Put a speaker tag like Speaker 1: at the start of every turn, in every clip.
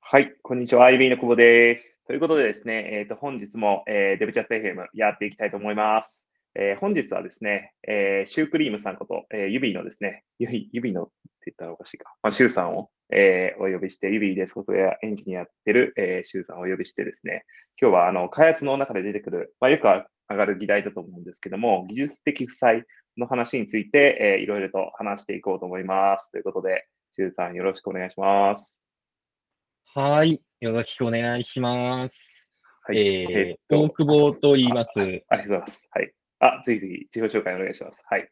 Speaker 1: はい、こんにちは。IB の久保です。ということでですね、えっ、ー、と、本日も、えー、デブチャット FM やっていきたいと思います。えー、本日はですね、えー、シュークリームさんこと、えー、ユビーのですね、ユビユビのって言ったらおかしいか、まあ、シューさんを、えー、お呼びして、ユビーでソフトウェアエンジニアやってる、えー、シューさんをお呼びしてですね、今日はあの開発の中で出てくる、まあ、よく上がる議題だと思うんですけども、技術的負債の話について、えー、いろいろと話していこうと思います。ということで、シューさんよろしくお願いします。
Speaker 2: はい。よろしくお願いします。はい。えー、大久保と言います。
Speaker 1: ありがとうございます。はい。あ、ぜひぜひ自己紹介お願いします。はい。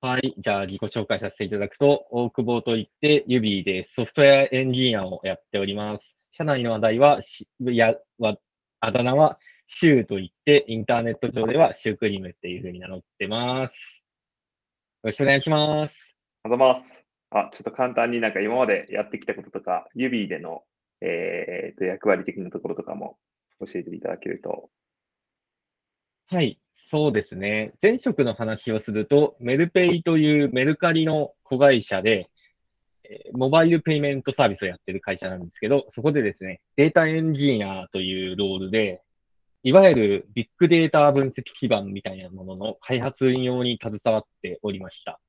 Speaker 2: はい。じゃあ自己紹介させていただくと、大久保と言って、ユビーでソフトウェアエンジニアをやっております。社内の話題は、や、は、あだ名は、シューと言って、インターネット上ではシュークリームっていうふうに名乗ってます。よろしくお願いします。
Speaker 1: ありがとうございます。あ、ちょっと簡単になんか今までやってきたこととか、ユビーでのえー、と役割的なところとかも教えていただけると。
Speaker 2: はい、そうですね。前職の話をすると、メルペイというメルカリの子会社で、えモバイルペイメントサービスをやってる会社なんですけど、そこでですね、データエンジニアというロールで、いわゆるビッグデータ分析基盤みたいなものの開発運用に携わっておりました。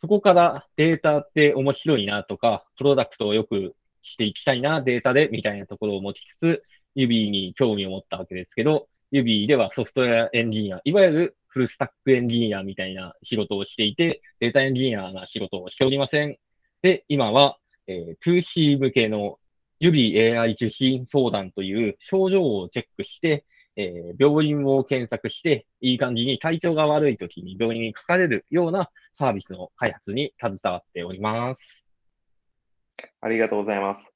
Speaker 2: そこからデータって面白いなとか、プロダクトをよくしていきたいな、データで、みたいなところを持ちつつ、指に興味を持ったわけですけど、指ではソフトウェアエンジニア、いわゆるフルスタックエンジニアみたいな仕事をしていて、データエンジニアな仕事をしておりません。で、今は、えー、 toC 向けの Ubie AI 受診相談という症状をチェックして、えー、病院を検索して、いい感じに体調が悪い時に病院にかかれるようなサービスの開発に携わっております。
Speaker 1: ありがとうございます。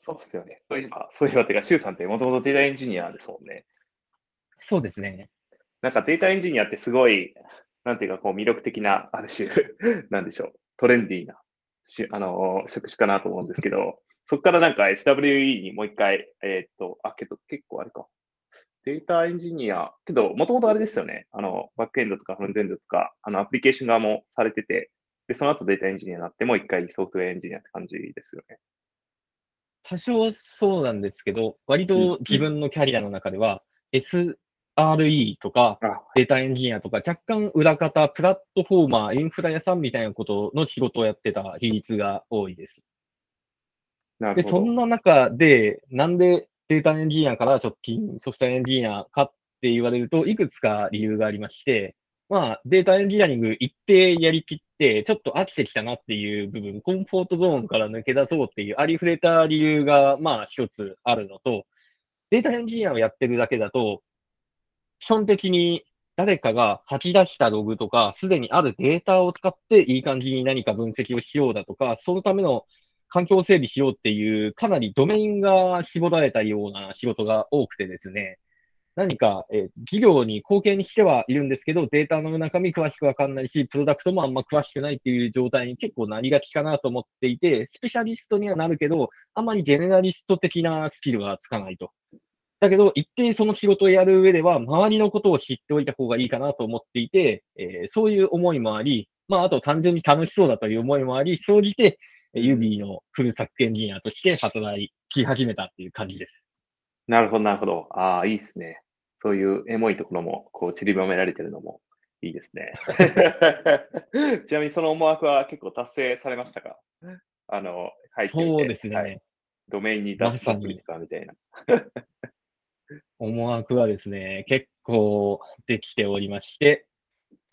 Speaker 1: そうっすよね。そういえば、そういえば、てか、シュウさんってもともとデータエンジニアですもんね。
Speaker 2: そうですね。
Speaker 1: なんかデータエンジニアってすごい、なんていうか、こう魅力的な、ある種 なんでしょう、トレンディーな、しあの、職種かなと思うんですけど、そこからなんか SWE にもう一回、えー、っと、あ、けど結構あれか。データエンジニア、けど、もともとあれですよね。あの、バックエンドとかフロントエンドとか、あの、アプリケーション側もされてて、で、その後データエンジニアになって、もう一回ソフトウェアエンジニアって感じですよね。
Speaker 2: 多少そうなんですけど、割と自分のキャリアの中では、SRE とか、データエンジニアとか、若干裏方、プラットフォーマー、インフラ屋さんみたいなことの仕事をやってた比率が多いです。で、そんな中で、なんでデータエンジニアから直近ソフトエンジニアかって言われると、いくつか理由がありまして、まあ、データエンジニアリング一定やりきって、ちょっと飽きてきたなっていう部分、コンフォートゾーンから抜け出そうっていうありふれた理由が、まあ、一つあるのと、データエンジニアをやってるだけだと、基本的に誰かが吐き出したログとか、すでにあるデータを使っていい感じに何か分析をしようだとか、そのための環境整備しようっていう、かなりドメインが絞られたような仕事が多くてですね、何か、え、事業に貢献してはいるんですけど、データの中身詳しくわかんないし、プロダクトもあんま詳しくないっていう状態に結構なりがちかなと思っていて、スペシャリストにはなるけど、あんまりジェネラリスト的なスキルはつかないと。だけど、一定その仕事をやる上では、周りのことを知っておいた方がいいかなと思っていて、えー、そういう思いもあり、まあ、あと単純に楽しそうだという思いもあり、生じて、ユビーのフルサックエンジニアとして働き始めたっていう感じです。
Speaker 1: なるほど、なるほど。ああ、いいですね。そういうエモいところも、こう、散りばめられてるのもいいですね。ちなみにその思惑は結構達成されましたか？あの、
Speaker 2: はい。そうですね、はい。
Speaker 1: ドメインに出すみたいな。
Speaker 2: 思惑はですね、結構できておりまして、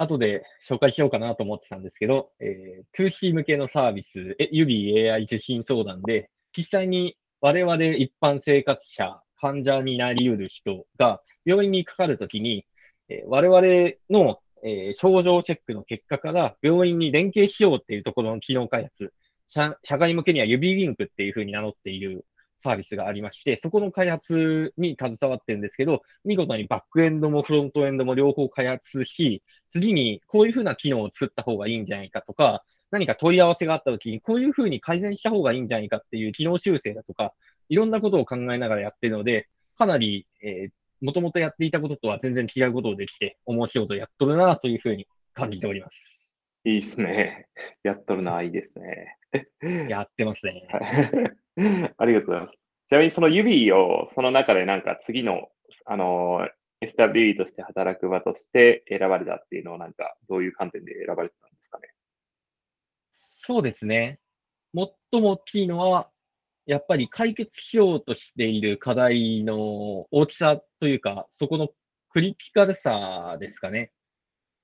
Speaker 2: 後で紹介しようかなと思ってたんですけど、えー、2C 向けのサービス、え指 AI 受信相談で、実際に我々一般生活者、患者になり得る人が病院にかかるときに、えー、我々の、えー、症状チェックの結果から病院に連携しようっていうところの機能開発、社社外向けには指リンクっていうふうに名乗っているサービスがありまして、そこの開発に携わってるんですけど、見事にバックエンドもフロントエンドも両方開発し、次にこういうふうな機能を作った方がいいんじゃないかとか、何か問い合わせがあったときにこういうふうに改善した方がいいんじゃないかっていう機能修正だとか、いろんなことを考えながらやってるので、かなり、えー、もともとやっていたこととは全然違うことをできて、面白いことやっとるなというふうに感じております。
Speaker 1: いいですね。やっとるな、いいですね。
Speaker 2: やってますね。
Speaker 1: ありがとうございます。ちなみにその指をその中でなんか次の、あの、SWE として働く場として選ばれたっていうのをなんかどういう観点で選ばれてたんですかね？
Speaker 2: そうですね。最も大きいのは、やっぱり解決しようとしている課題の大きさというか、そこのクリティカルさですかね。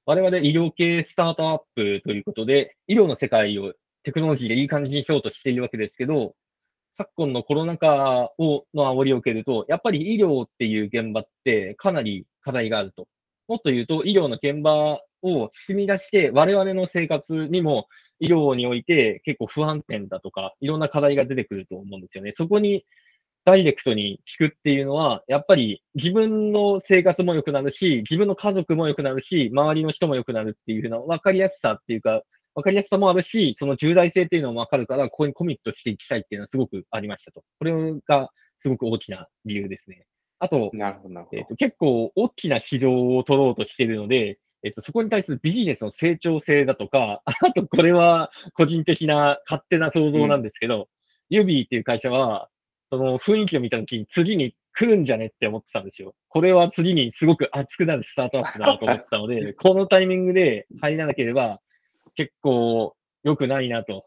Speaker 2: 我々医療系スタートアップということで、医療の世界をテクノロジーでいい感じにしようとしているわけですけど、昨今のコロナ禍をの煽りを受けると、やっぱり医療っていう現場ってかなり課題があると。もっと言うと、医療の現場を進み出して、我々の生活にも医療において結構不安定だとか、いろんな課題が出てくると思うんですよね。そこにダイレクトに聞くっていうのは、やっぱり自分の生活も良くなるし、自分の家族も良くなるし、周りの人も良くなるっていうふうな分かりやすさっていうか、分かりやすさもあるし、その重大性っていうのも分かるから、ここにコミットしていきたいっていうのはすごくありましたと。これがすごく大きな理由ですね。あと、
Speaker 1: なるほどなるほど
Speaker 2: えーと、結構大きな市場を取ろうとしているので、えっ、ー、と、そこに対するビジネスの成長性だとか、あとこれは個人的な勝手な想像なんですけど、うん、ユビーっていう会社は、その雰囲気を見たときに次に来るんじゃねって思ってたんですよ。これは次にすごく熱くなるスタートアップだなと思ってたので、このタイミングで入らなければ結構良くないなと、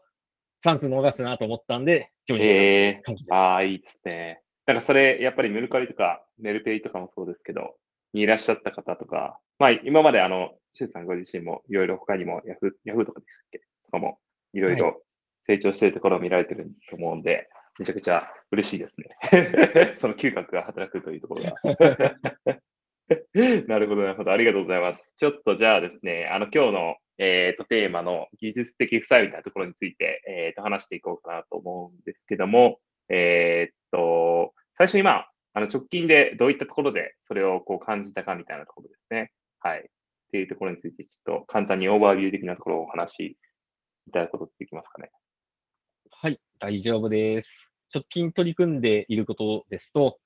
Speaker 2: チャンス逃すなと思ったんで、
Speaker 1: ジョインした感じです。ああ、いいですね。なんかそれ、やっぱりメルカリとかメルペイとかもそうですけど、にいらっしゃった方とか、まあ今まであの、シュウさんご自身もいろいろ他にもヤフー、ヤフーとかでしたっけとかもいろいろ成長しているところを見られてると思うんで、めちゃくちゃ嬉しいですね。その嗅覚が働くというところが。なるほど、なるほど。ありがとうございます。ちょっとじゃあですね、あの、今日の、えーと、テーマの技術的負債みたいなところについて、えーと、話していこうかなと思うんですけども、えー、っと、最初にまあ、あの直近でどういったところでそれをこう感じたかみたいなところですね。はい。っていうところについて、ちょっと簡単にオーバービュー的なところをお話しいただくことできますかね。
Speaker 2: はい、大丈夫です。直近取り組んでいることですと、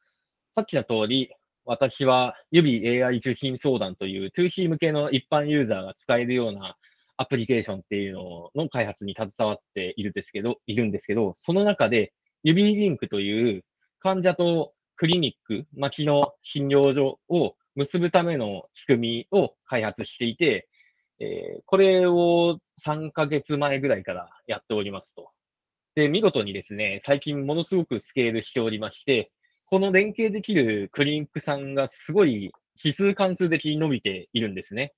Speaker 2: さっきの通り、私は指 AI 受信相談という 2C 向けの一般ユーザーが使えるようなアプリケーションっていうのの開発に携わっているんですけど、いるんですけど、その中で指リンクという患者とクリニック、町の診療所を結ぶための仕組みを開発していて、えー、これを3ヶ月前ぐらいからやっておりますと。で、見事にですね、最近ものすごくスケールしておりまして、この連携できるクリニックさんがすごい指数関数的に伸びているんですね。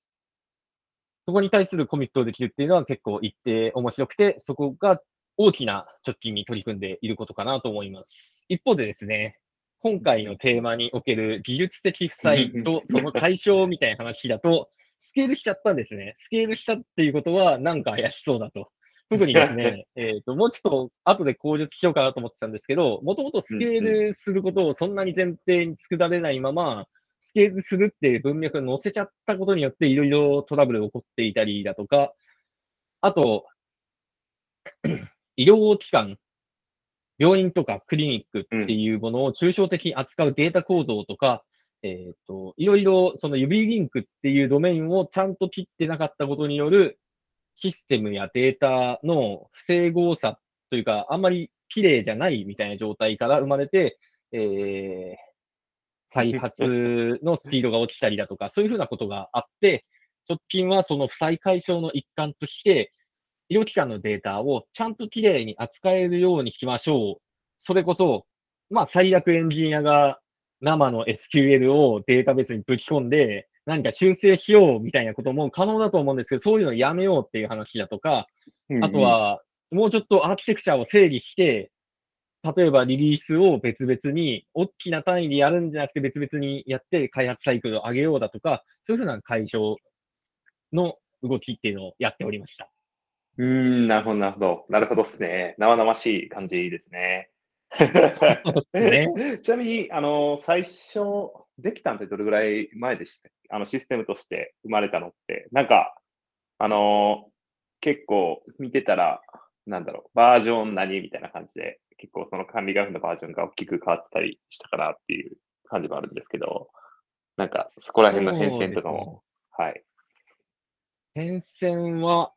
Speaker 2: そこに対するコミットできるっていうのは結構一定面白くて、そこが大きな直近に取り組んでいることかなと思います。一方でですね、今回のテーマにおける技術的負債とその対象みたいな話だと、スケールしちゃったんですね。スケールしたっていうことはなんか怪しそうだと。特にですね、えっ、と、もうちょっと後で口述しようかなと思ってたんですけど、もともとスケールすることをそんなに前提に作られないまま、スケールするっていう文脈を載せちゃったことによって、いろいろトラブルが起こっていたりだとか、あと、医療機関、病院とかクリニックっていうものを抽象的に扱うデータ構造とか、うん、えっ、と、いろいろその指リンクっていうドメインをちゃんと切ってなかったことによるシステムやデータの不整合さというか、あんまり綺麗じゃないみたいな状態から生まれて、えー、開発のスピードが落ちたりだとか、そういうふうなことがあって、直近はその負債解消の一環として、医療機関のデータをちゃんときれいに扱えるようにしましょう。それこそ、まあ最悪エンジニアが生の SQL をデータベースにぶち込んで、何か修正しようみたいなことも可能だと思うんですけど、そういうのをやめようっていう話だとか、うんうん、あとは、もうちょっとアーキテクチャを整理して、例えばリリースを別々に、大きな単位でやるんじゃなくて別々にやって開発サイクルを上げようだとか、そういうふうな解消の動きっていうのをやっておりました。
Speaker 1: うん、なるほど、なるほど。なるほどですね。生々しい感じですね。ね ちなみに、あの、最初、できたんってどれぐらい前でした？あの、システムとして生まれたのって。なんか、あの、結構見てたら、なんだろう、バージョン何みたいな感じで、結構その管理画面のバージョンが大きく変わったりしたかなっていう感じもあるんですけど、なんか、そこら辺の変遷とかも、ね、はい。
Speaker 2: 変遷は、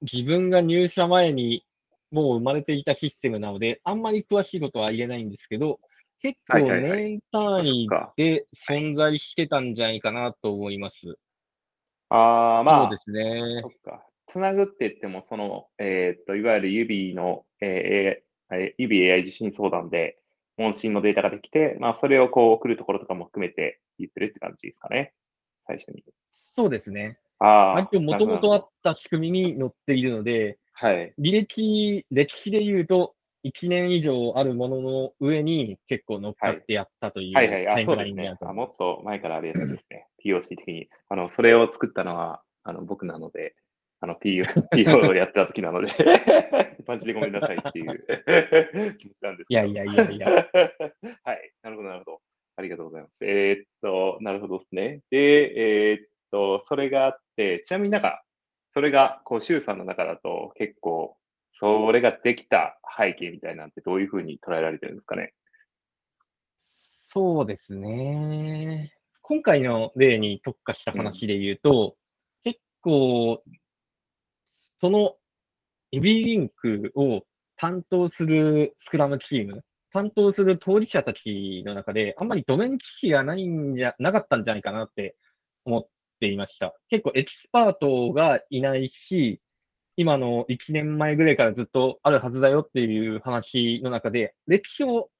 Speaker 2: 自分が入社前にもう生まれていたシステムなので、あんまり詳しいことは言えないんですけど、結構年単位で存在してたんじゃないかなと思います。
Speaker 1: ああ、まあ、
Speaker 2: そうですね。
Speaker 1: そっか。つなぐって言っても、その、えー、っと、いわゆる指の、えー、指 AI 地震相談で、問診のデータができて、まあ、それをこう送るところとかも含めて言ってるって感じですかね。最初に。
Speaker 2: そうですね。
Speaker 1: あ
Speaker 2: あ。もともとあった仕組みに載っているので、
Speaker 1: はい。
Speaker 2: 履歴、歴史で言うと、1年以上あるものの上に結構乗っかってやったという、
Speaker 1: はい、はいはいもっと前からあるやつですね。POC 的に。あの、それを作ったのは、あの、僕なので、あの、PO、PO をやってた時なので マジでごめんなさいっていう 気持ちなんです
Speaker 2: いやいやいやいや。
Speaker 1: はい。なるほど、なるほど。ありがとうございます。えー、っと、なるほどですね。で、えー、っと、それがあって、ちなみになんか、それが、こう、周さんの中だと結構、それができた背景みたいなんてどういうふうに捉えられてるんですかね？
Speaker 2: そうですね。今回の例に特化した話で言うと、うん、結構、そのエビリンクを担当するスクラムチーム、担当する当事者たちの中で、あんまりドメン知識がないんじゃ、なかったんじゃないかなって思っていました。結構エキスパートがいないし、今の1年前ぐらいからずっとあるはずだよっていう話の中で、歴史を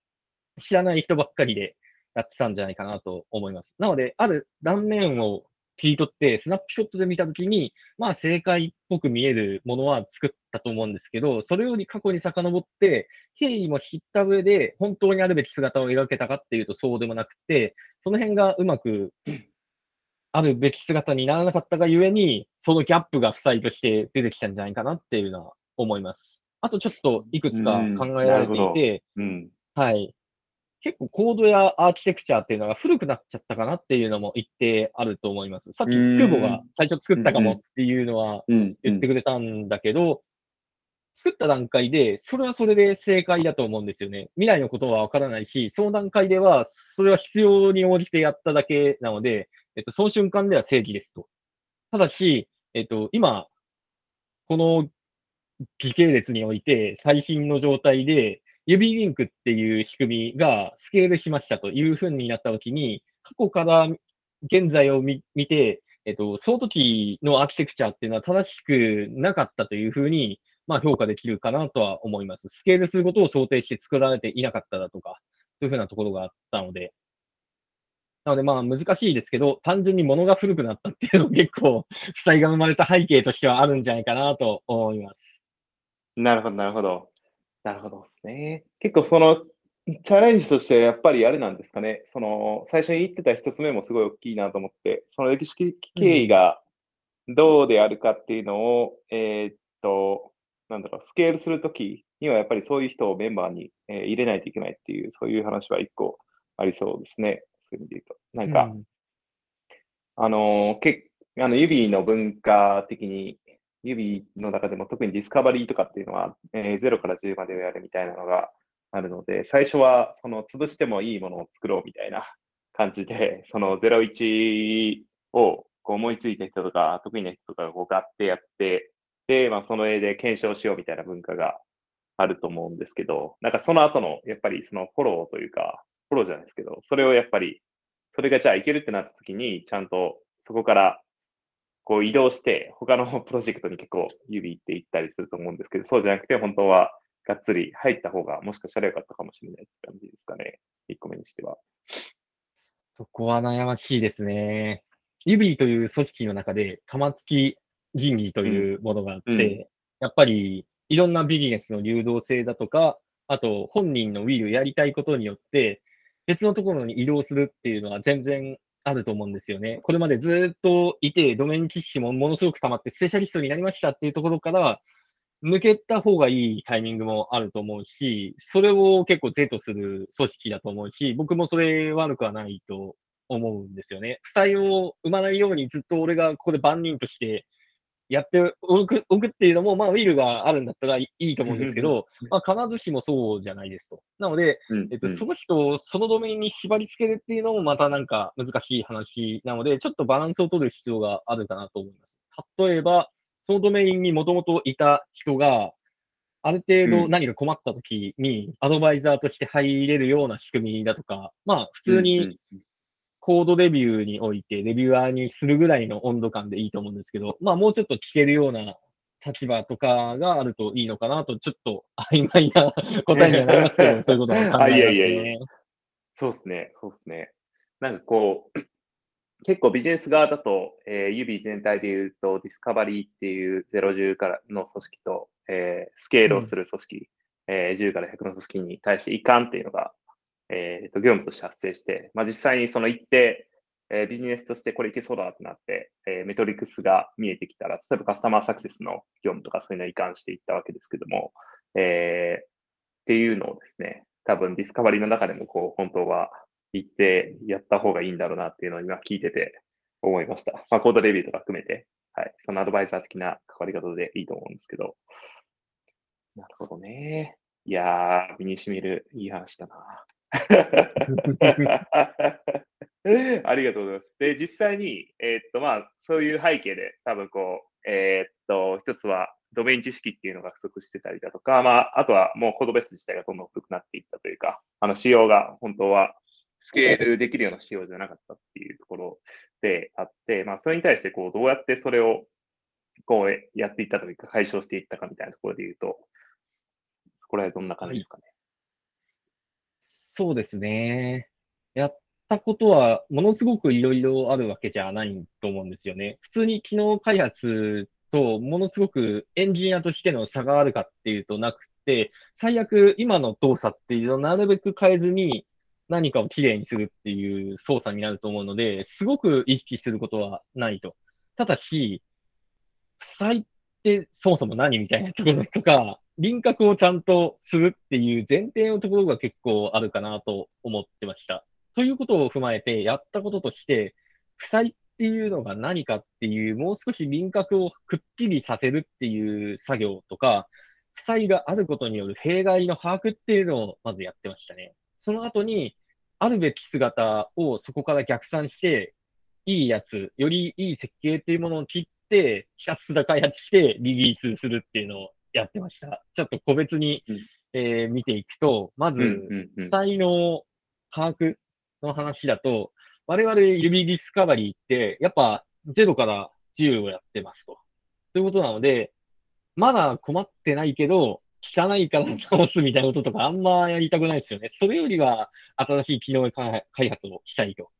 Speaker 2: 知らない人ばっかりでやってたんじゃないかなと思います。なので、ある断面を切り取って、スナップショットで見たときに、まあ正解っぽく見えるものは作ったと思うんですけど、それより過去に遡って、経緯も知った上で、本当にあるべき姿を描けたかっていうとそうでもなくて、その辺がうまくあるべき姿にならなかったがゆえに、そのギャップが負債として出てきたんじゃないかなっていうのは思います。あとちょっといくつか考えられていて、
Speaker 1: うん、
Speaker 2: はい。結構コードやアーキテクチャっていうのが古くなっちゃったかなっていうのも一定あると思います。さっきクボが最初作ったかもっていうのは言ってくれたんだけど、作った段階で、それはそれで正解だと思うんですよね。未来のことはわからないし、その段階では、それは必要に応じてやっただけなので、えっと、その瞬間では正義ですと。ただし、えっと、今、この時系列において、最新の状態で、指リンクっていう仕組みがスケールしましたというふうになったときに、過去から現在を見て、えっと、その時のアーキテクチャっていうのは正しくなかったというふうに、まあ、評価できるかなとは思います。スケールすることを想定して作られていなかっただとか、そういうふうなところがあったので、なのでまあ難しいですけど、単純に物が古くなったっていうのも結構、負債が生まれた背景としてはあるんじゃないかなと思います。
Speaker 1: なるほど、なるほど。なるほどですね。結構その、チャレンジとしてやっぱりあれなんですかね。その、最初に言ってた一つ目もすごい大きいなと思って、その歴史的経緯がどうであるかっていうのを、うん、えー、っと、なんだろう、スケールするときにはやっぱりそういう人をメンバーに、えー、入れないといけないっていう、そういう話は一個ありそうですね。いう意味で言うと。なんか、うん、あの、けあの指の文化的に、指の中でも特にディスカバリーとかっていうのは、えー、0から10までをやるみたいなのがあるので、最初はその潰してもいいものを作ろうみたいな感じで、その01をこう思いついた人とか、得意な人とかがこうガッてやって、で、まあ、その絵で検証しようみたいな文化があると思うんですけど、なんかその後の、やっぱりそのフォローというか、フォローじゃないですけど、それをやっぱり、それがじゃあいけるってなった時に、ちゃんとそこからこう移動して、他の プロジェクトに結構指っていったりすると思うんですけど、そうじゃなくて、本当はがっつり入った方が、もしかしたらよかったかもしれないって感じですかね。1個目にしては。
Speaker 2: そこは悩ましいですね。指という組織の中で、玉突き人事というものがあって、うん、やっぱりいろんなビジネスの流動性だとか、あと本人のウィルやりたいことによって、別のところに移動するっていうのは全然あると思うんですよね。これまでずっといて、ドメイン知識もものすごく溜まって、スペシャリストになりましたっていうところから、抜けた方がいいタイミングもあると思うし、それを結構是とする組織だと思うし、僕もそれ悪くはないと思うんですよね。負債を生まないようにずっと俺がここで万人としてやっておくおくっていうのも、まあ、ウィルがあるんだったらいいと思うんですけど、まあ、必ずしもそうじゃないですと。なので、えっと、その人をそのドメインに縛り付けるっていうのもまたなんか難しい話なので、ちょっとバランスを取る必要があるかなと思います。例えば、そのドメインにもともといた人が、ある程度何か困った時にアドバイザーとして入れるような仕組みだとか、まあ普通にコードレビューにおいてレビュアーにするぐらいの温度感でいいと思うんですけど、まあもうちょっと聞けるような立場とかがあるといいのかなと、ちょっと曖昧な答えにはなりますけど、そういうことは考えますね。いやいやいや
Speaker 1: そうですね、そうですね。なんかこう、結構ビジネス側だと、えー、指全体で言うと、ディスカバリーっていう010からの組織と、えー、スケールをする組織、うん、えー、10から100の組織に対して移管っていうのが、えーと、業務として発生して、まあ、実際にその一定、えー、ビジネスとしてこれいけそうだってなって、えー、メトリクスが見えてきたら、例えばカスタマーサクセスの業務とかそういうのを移管していったわけですけども、えー、っていうのをですね、多分ディスカバリーの中でもこう本当は行ってやった方がいいんだろうなっていうのを今聞いてて思いました。まあ、コードレビューとか含めて、はい、そのアドバイザー的な関わり方でいいと思うんですけど。なるほどね。いやー、身に染みるいい話だな。ありがとうございます。で、実際に、えー、っと、まあ、そういう背景で、多分こう、えー、っと、一つは、ドメイン知識っていうのが不足してたりだとか、まあ、あとはもうコードベース自体がどんどん古くなっていったというか、あの、仕様が本当はスケールできるような仕様じゃなかったっていうところであって、まあ、それに対して、こう、どうやってそれを、こう、やっていったというか、解消していったかみたいなところで言うと、そこら辺どんな感じですかね。
Speaker 2: そうですね。やったことは、ものすごくいろいろあるわけじゃないと思うんですよね。普通に機能開発と、ものすごくエンジニアとしての差があるかっていうとなくて、最悪今の動作っていうのをなるべく変えずに、何かをきれいにするっていう操作になると思うので、すごく意識することはないと。ただし、負債ってそもそも何みたいなところとか、輪郭をちゃんとするっていう前提のところが結構あるかなと思ってました。ということを踏まえて、やったこととして、負債っていうのが何かっていう、もう少し輪郭をくっきりさせるっていう作業とか、負債があることによる弊害の把握っていうのをまずやってましたね。その後に、あるべき姿をそこから逆算して、いいやつ、よりいい設計っていうものを切って、ひたすら開発してリリースするっていうのをやってました。ちょっと個別に、うん、えー、見ていくと、まず、才能把握の話だと、我々指ディスカバリーって、やっぱ0から10をやってますと。ということなので、まだ困ってないけど、汚いから直すみたいなこととかあんまやりたくないですよね。それよりは新しい機能開発をしたいと。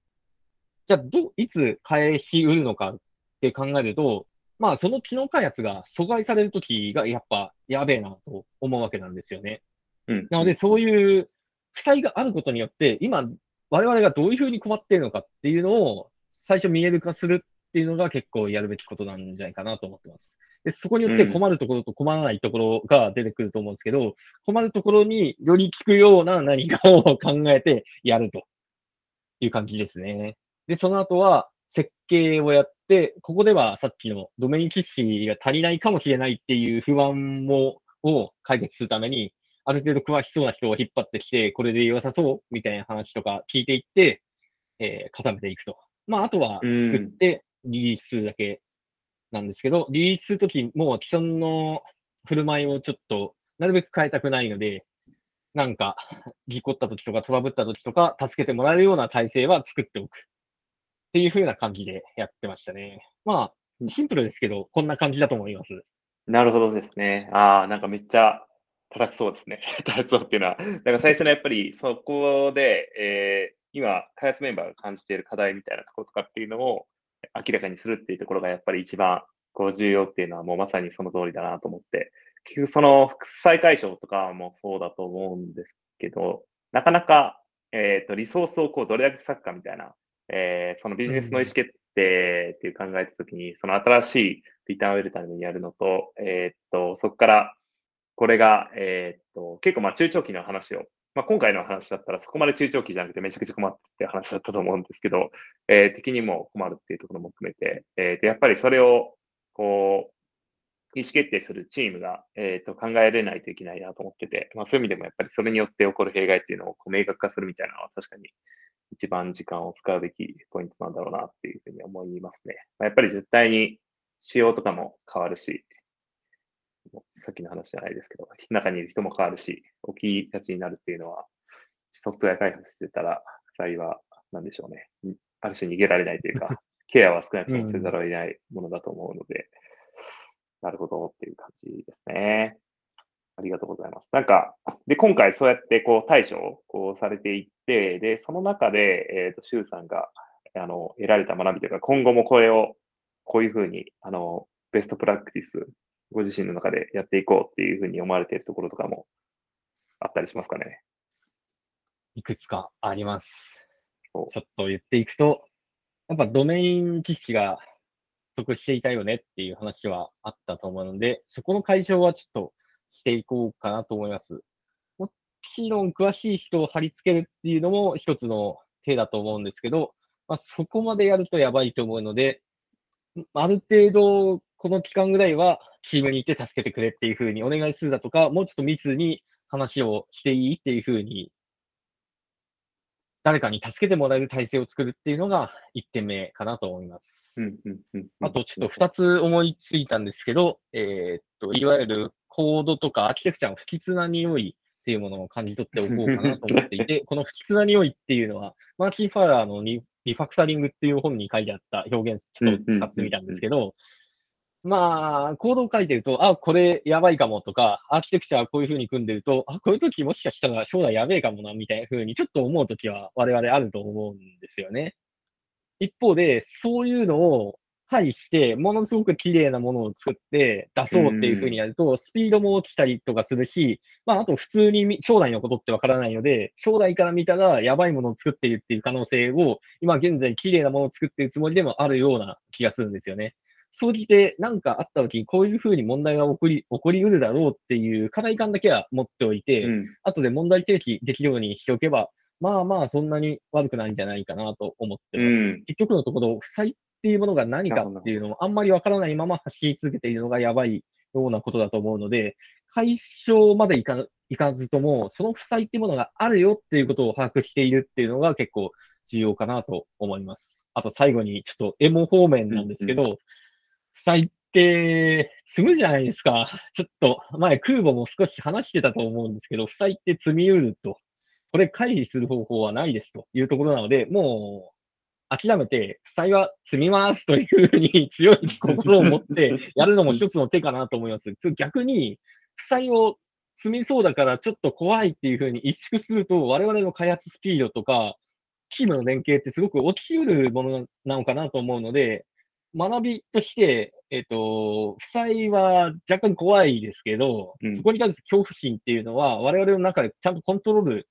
Speaker 2: じゃあ、ど、いつ返しうるのかって考えると、まあ、その機能開発が阻害されるときがやっぱやべえなと思うわけなんですよね。うん。なので、そういう負債があることによって、今、我々がどういうふうに困っているのかっていうのを最初見える化するっていうのが結構やるべきことなんじゃないかなと思ってます。で、そこによって困るところと困らないところが出てくると思うんですけど、困るところにより効くような何かを考えてやるという感じですね。で、その後は設計をやって、ここではさっきのドメイン知識が足りないかもしれないっていう不安も、を解決するために、ある程度詳しそうな人を引っ張ってきて、これで良さそうみたいな話とか聞いていって、えー、固めていくと。まあ、あとは作ってリリースするだけなんですけど、リリースするときも既存の振る舞いをちょっとなるべく変えたくないので、なんか、事故ったときとかトラブったときとか、助けてもらえるような体制は作っておく。っていう風な感じでやってましたね。まあ、シンプルですけど、こんな感じだと思います。
Speaker 1: なるほどですね。ああ、なんかめっちゃ正しそうですね。正しそうっていうのは、だから最初のやっぱりそこで、えー、今、開発メンバーが感じている課題みたいなところとかっていうのを、明らかにするっていうところがやっぱり一番こう重要っていうのはもうまさにその通りだなと思って、結局その副債解消とかもそうだと思うんですけど、なかなか、えっ、ー、と、リソースをこうどれだけ割くかみたいな、えー、そのビジネスの意思決定っていう考えたときに、その新しいリターンを得るためにやるのと、えっ、ー、と、そこからこれが、えっ、と、結構まあ中長期の話をまあ、今回の話だったらそこまで中長期じゃなくてめちゃくちゃ困ってって話だったと思うんですけど、えー、敵にも困るっていうところも含めて、えー、でやっぱりそれをこう意思決定するチームが、えー、と考えれないといけないなと思ってて、まあ、そういう意味でもやっぱりそれによって起こる弊害っていうのをこう明確化するみたいなのは確かに一番時間を使うべきポイントなんだろうなっていうふうに思いますね。まあ、やっぱり絶対に仕様とかも変わるし、さっきの話じゃないですけど、中にいる人も変わるし、起きがちになるっていうのは、ソフトウェア開発してたら、それは、なんでしょうね。ある種逃げられないというか、ケアは少なくともせざるを得ないものだと思うので、うん、なるほどっていう感じですね。ありがとうございます。なんか、で、今回そうやってこう対処をこうされていって、で、その中で、えっ、ー、と、周さんが、あの、得られた学びというか、今後もこれを、こういうふうに、あの、ベストプラクティス、ご自身の中でやっていこうっていうふうに思われているところとかもあったりしますかね？
Speaker 2: いくつかあります。ちょっと言っていくと、やっぱドメイン知識が不足していたよねっていう話はあったと思うので、そこの解消はちょっとしていこうかなと思います。もちろん詳しい人を貼り付けるっていうのも一つの手だと思うんですけど、まあ、そこまでやるとやばいと思うので、ある程度、この期間ぐらいはチームにいて助けてくれっていうふうにお願いするだとか、もうちょっと密に話をしていいっていうふうに、誰かに助けてもらえる体制を作るっていうのが1点目かなと思います。あと、ちょっと2つ思いついたんですけど、えー、っと、いわゆるコードとかアーキテクチャの不吉な匂いっていうものを感じ取っておこうかなと思っていて、この不吉な匂いっていうのは、マーキー・ファーラーのリファクタリングっていう本に書いてあった表現、ちょっと使ってみたんですけど、まあ、コードを書いてると、あ、これやばいかもとか、アーキテクチャこういう風に組んでると、あ、こういう時もしかしたら将来やべえかもな、みたいな風にちょっと思う時は我々あると思うんですよね。一方で、そういうのを配して、ものすごく綺麗なものを作って出そうっていうふうにやると、スピードも落ちたりとかするし、まあ、あと普通に将来のことってわからないので、将来から見たらやばいものを作っているっていう可能性を、今現在綺麗なものを作っているつもりでもあるような気がするんですよね。総じて何かあった時にこういうふうに問題が起こり、起こりうるだろうっていう課題感だけは持っておいて、うん、後で問題提起できるようにしておけば、まあまあそんなに悪くないんじゃないかなと思ってます。うん、結局のところ、負債っていうものが何かっていうのをあんまりわからないまま走り続けているのがやばいようなことだと思うので、解消までいかいかずとも、その負債っていうものがあるよっていうことを把握しているっていうのが結構重要かなと思います。あと最後にちょっとエモ方面なんですけど、うんうん、負債って積むじゃないですか。ちょっと前空母も少し話してたと思うんですけど、負債って積みうると。これ回避する方法はないですというところなので、もう諦めて、負債は積みますというふうに強い心を持って やるのも一つの手かなと思います。逆に、負債を積みそうだからちょっと怖いっていうふうに萎縮すると、我々の開発スピードとか、チームの連携ってすごく落ちうるものなのかなと思うので、学びとして、えっ、ー、と、負債は若干怖いですけど、うん、そこに対する恐怖心っていうのは、我々の中でちゃんとコントロール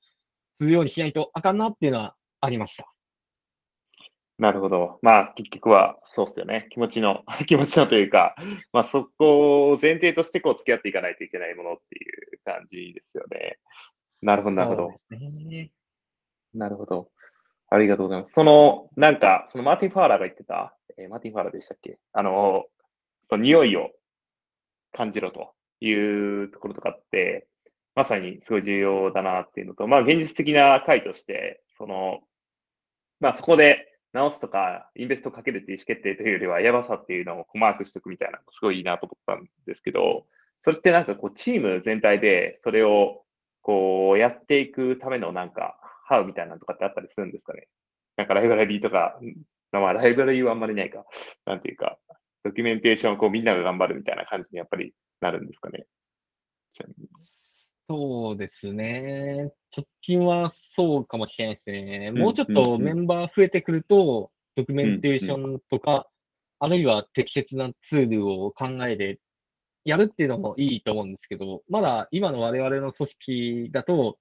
Speaker 2: するようにしないとあかんなっていうのはありました。
Speaker 1: なるほど。まあ、結局は、そうっすよね。気持ちの、気持ちのというか、まあ、そこを前提としてこう付き合っていかないといけないものっていう感じですよね。なるほど、なるほど。ね、なるほど。ありがとうございます。その、なんか、そのマーティン・ファーラーが言ってた、えー、マーティン・ファーラーでしたっけ？あの、その匂いを感じろというところとかって、まさにすごい重要だなっていうのと、まあ、現実的な回として、その、まあ、そこで、直すとか、インベストかけるっていう意思決定というよりは、やばさっていうのをマークしておくみたいなのすごいいいなと思ったんですけど、それってなんかこう、チーム全体でそれをこう、やっていくためのなんか、ハウみたいなのとかってあったりするんですかね？なんかライブラリーとか、まあライブラリーはあんまりないか。なんていうか、ドキュメンテーションをこうみんなが頑張るみたいな感じにやっぱりなるんですかね？
Speaker 2: そうですね。直近はそうかもしれないですね。もうちょっとメンバー増えてくると、ドキュメンテーションとか、あるいは適切なツールを考えてやるっていうのもいいと思うんですけど、まだ今の我々の組織だと、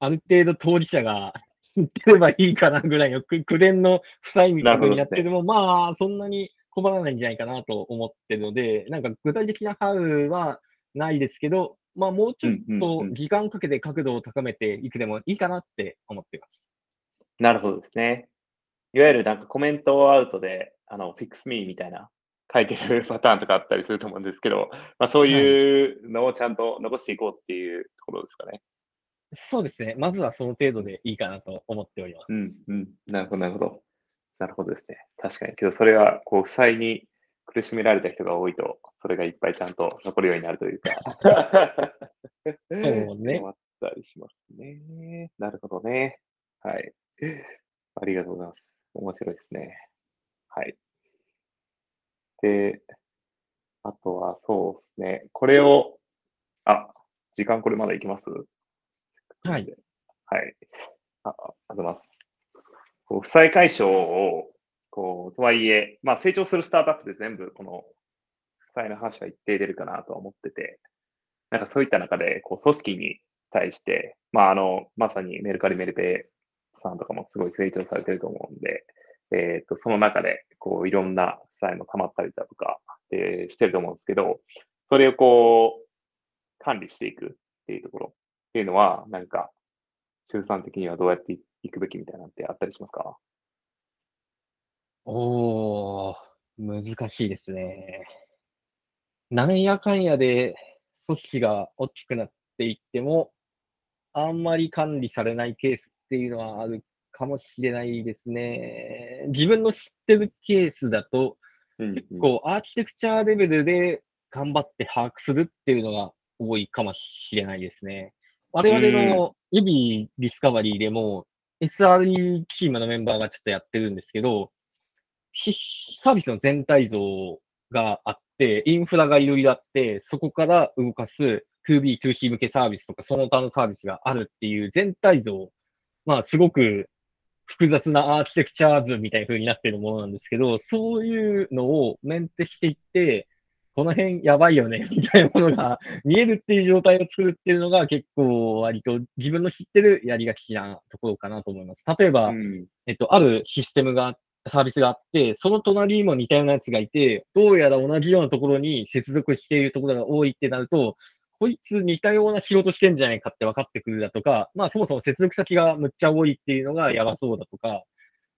Speaker 2: ある程度当事者が知ってればいいかなぐらいの苦練の負債みたいなにやってても、ね、まあ、そんなに困らないんじゃないかなと思ってるので、なんか具体的なハウはないですけど、まあ、もうちょっと時間かけて角度を高めていくでもいいかなって思っています。
Speaker 1: なるほどですね。いわゆるなんかコメントアウトで、あの、フィックスミーみたいな書いてるパターンとかあったりすると思うんですけど、まあ、そういうのをちゃんと残していこうっていうところですかね。
Speaker 2: そうですね。まずはその程度でいいかなと思っております。
Speaker 1: うん、うん。なるほど、なるほど。なるほどですね。確かに。けど、それは、こう、負債に苦しめられた人が多いと、それがいっぱいちゃんと残るようになるというか。
Speaker 2: そうね。
Speaker 1: あったりしますね。なるほどね。はい。ありがとうございます。面白いですね。はい。で、あとはそうですね。これを、あ、時間これまだいきます？
Speaker 2: はい。
Speaker 1: はい。あ、ありがとうございます。負債解消を、こう、とはいえ、まあ成長するスタートアップで全部この負債の話は一定出るかなとは思ってて、なんかそういった中で、こう、組織に対して、まああの、まさにメルカリメルペイさんとかもすごい成長されてると思うんで、えっ、ー、と、その中で、こう、いろんな負債も溜まったりだとか、えー、してると思うんですけど、それをこう、管理していくっていうところっていうのは、なんか、中産的にはどうやっていくべきみたいなのってあったりしますか
Speaker 2: おー、難しいですね。なんやかんやで組織が大きくなっていっても、あんまり管理されないケースっていうのはあるかもしれないですね。自分の知ってるケースだと、結構アーキテクチャレベルで頑張って把握するっていうのが多いかもしれないですね。我々の指ディスカバリーでも SRE チームのメンバーがちょっとやってるんですけど、サービスの全体像があって、インフラがいろいろあって、そこから動かす 2B、2C 向けサービスとかその他のサービスがあるっていう全体像、まあすごく複雑なアーキテクチャー図みたいな風になってるものなんですけど、そういうのをメンテしていって、この辺やばいよね、みたいなものが見えるっていう状態を作るっていうのが結構割と自分の知ってるやりがちなところかなと思います。例えば、うん、えっと、あるシステムが、サービスがあって、その隣にも似たようなやつがいて、どうやら同じようなところに接続しているところが多いってなると、こいつ似たような仕事してんじゃないかって分かってくるだとか、まあそもそも接続先がむっちゃ多いっていうのがやばそうだとか、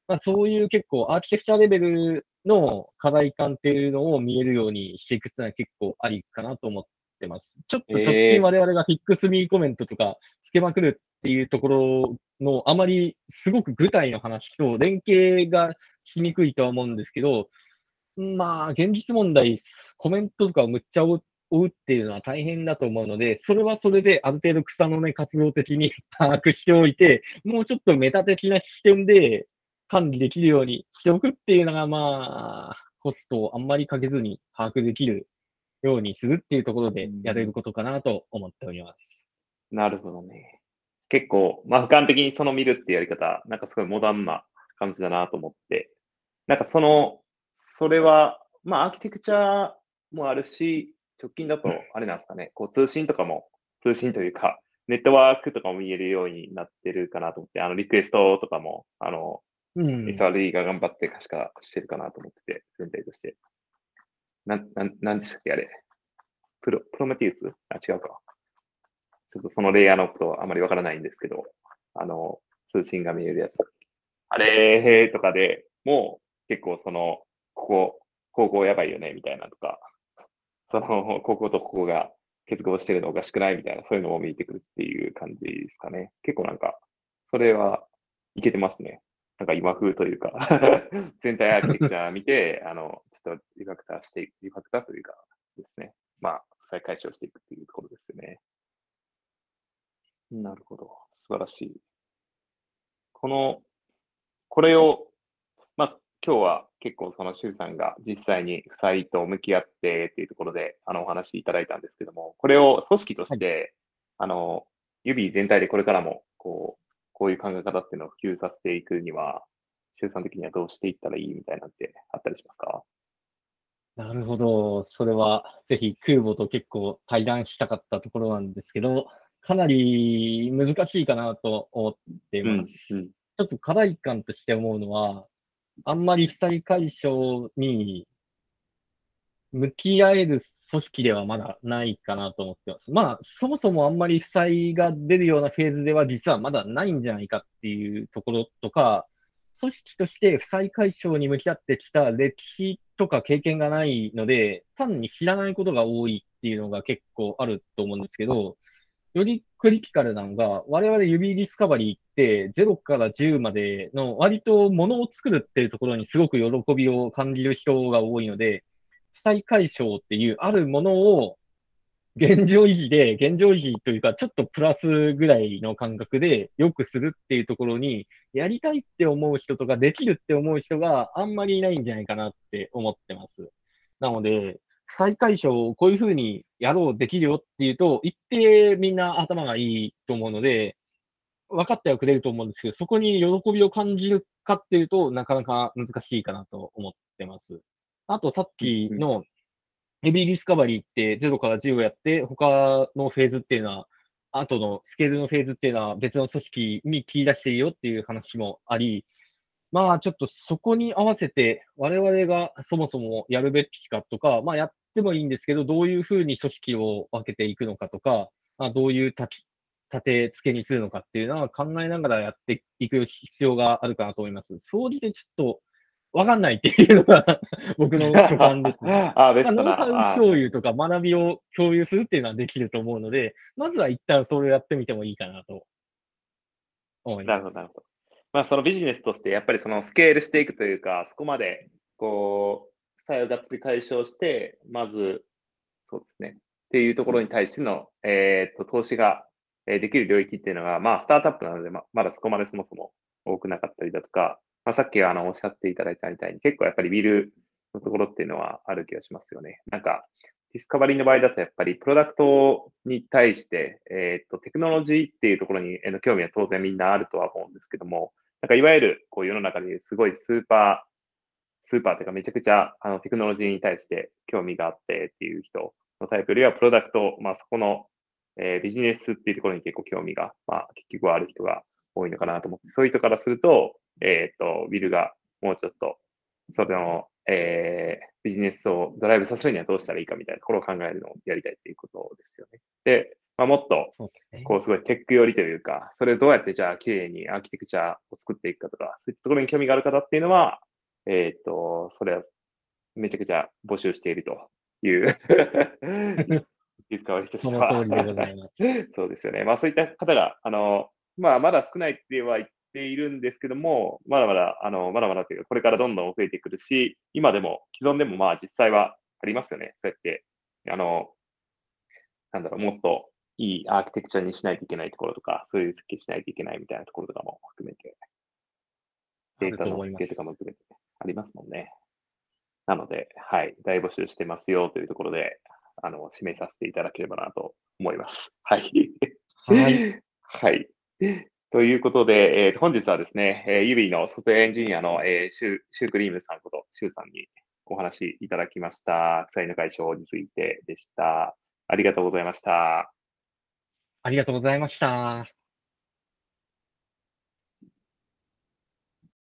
Speaker 2: まあそういう結構アーキテクチャレベルの課題感っていうのを見えるようにしていくっていうのは結構ありかなと思ってます。ちょっと直近我々がフィックスミーコメントとかつけまくるっていうところのあまりすごく具体の話と連携がしにくいとは思うんですけど、まあ現実問題コメントとかをむっちゃ追うっていうのは大変だと思うので、それはそれである程度草の根活動的に 把握しておいて、もうちょっとメタ的な視点で管理できるようにしておくっていうのが、まあ、コストをあんまりかけずに把握できるようにするっていうところでやれることかなと思っております。
Speaker 1: なるほどね。結構、まあ、俯瞰的にその見るっていうやり方、なんかすごいモダンな感じだなと思って、なんかその、それは、まあ、アーキテクチャもあるし、直近だと、あれなんですかね、こう通信とかも、通信というか、ネットワークとかも見えるようになってるかなと思って、あの、リクエストとかも、あの、うん、SRE が頑張って可視化してるかなと思ってて、全体として。なん、なん、なんでしたっけ、あれ。プロ、プロメテウス？あ、違うか。ちょっとそのレイヤーのことはあまりわからないんですけど、あの、通信が見えるやつ。あれとかでもう結構その、ここ、ここやばいよね、みたいなとか、その、こことここが結合してるのおかしくないみたいな、そういうのも見えてくるっていう感じですかね。結構なんか、それはいけてますね。なんか今風というか 全体アーキテクチャー見て、あの、ちょっとリファクターして、リファクターというかですね。まあ、再解消していくっていうところですよね。なるほど。素晴らしい。この、これを、まあ、今日は結構その周さんが実際に負債と向き合ってっていうところであのお話しいただいたんですけども、これを組織として、はい、あの、指全体でこれからもこう、こういう考え方っていうのを普及させていくには、周さん的にはどうしていったらいいみたいなってあったりしますか？
Speaker 2: なるほど。それはぜひ空母と結構対談したかったところなんですけど、かなり難しいかなと思っています。うんうん、ちょっと課題感として思うのは、あんまり負債解消に向き合える組織ではまだないかなと思ってます。まあ、そもそもあんまり負債が出るようなフェーズでは実はまだないんじゃないかっていうところとか、組織として負債解消に向き合ってきた歴史とか経験がないので、単に知らないことが多いっていうのが結構あると思うんですけど、よりクリティカルなのが、我々指ディスカバリーって0から10までの割とものを作るっていうところにすごく喜びを感じる人が多いので、負債解消っていうあるものを現状維持で、現状維持というか、ちょっとプラスぐらいの感覚で良くするっていうところに、やりたいって思う人とか、できるって思う人があんまりいないんじゃないかなって思ってます。なので、負債解消をこういうふうにやろう、できるよっていうと、一定みんな頭がいいと思うので、分かってはくれると思うんですけど、そこに喜びを感じるかっていうとなかなか難しいかなと思ってます。あと、さっきの Ubie Discovery って0から10をやって、他のフェーズっていうのは、後のスケールのフェーズっていうのは別の組織に切り出していいよっていう話もあり、まあちょっとそこに合わせて我々がそもそもやるべきかとか、まあやってもいいんですけど、どういうふうに組織を分けていくのかとか、まあ、どういう立て付けにするのかっていうのは考えながらやっていく必要があるかなと思います。総じてちょっとわかんないっていうのが 僕の所感ですね。
Speaker 1: ああ、ベス
Speaker 2: トな。ノウハウ共有とか学びを共有するっていうのはできると思うので、まずは一旦それをやってみてもいいかなと思います。
Speaker 1: なるほど、なるほど。まあ、そのビジネスとして、やっぱりそのスケールしていくというか、そこまで、こう、負債をがっつり解消して、まず、そうですね、っていうところに対しての、えっ、と、投資ができる領域っていうのが、まあ、スタートアップなので、ままだそこまでそもそも多くなかったりだとか、まあ、さっきあのおっしゃっていただいたみたいに、結構やっぱりビルのところっていうのはある気がしますよね。なんか、ディスカバリーの場合だとやっぱりプロダクトに対して、えっ、と、テクノロジーっていうところにえの興味は当然みんなあるとは思うんですけども、なんかいわゆるこう世の中ですごいスーパー、スーパーというかめちゃくちゃあのテクノロジーに対して興味があってっていう人のタイプよりはプロダクト、まあそこの、えー、ビジネスっていうところに結構興味が、まあ結局はある人が多いのかなと思って、そういう人からすると、えっ、と、ビルがもうちょっと、それの、えー、ビジネスをドライブさせるにはどうしたらいいかみたいなところを考えるのをやりたいっていうことですよね。で、まあ、もっと、こう、すごいテック寄りというか、それをどうやってじゃあ、綺麗にアーキテクチャを作っていくかとか、そういったところに興味がある方っていうのは、えっ、と、それはめちゃくちゃ募集しているというディスカバリーとしては。その通りでございます。そうですよね。まあそういった方が、あの、まあまだ少ないっては言っているんですけども、まだまだ、あの、まだまだというか、これからどんどん増えてくるし、今でも、既存でもまあ実際はありますよね。そうやって、あの、なんだろう、もっといいアーキテクチャにしないといけないところとか、そういう設計しないといけないみたいなところとかも含めて、データの設計とかも含めてありますもんね。なので、はい、大募集してますよというところで、あの、締めさせていただければなと思います。はい。
Speaker 2: はい。
Speaker 1: はい。ということで、えー、本日はですね、えー、ユビーのソフトエンジニアの、えー、シュシュークリームさんこと、シューさんにお話いただきました。負債の解消についてでした。ありがとうございました。
Speaker 2: ありがとうございました。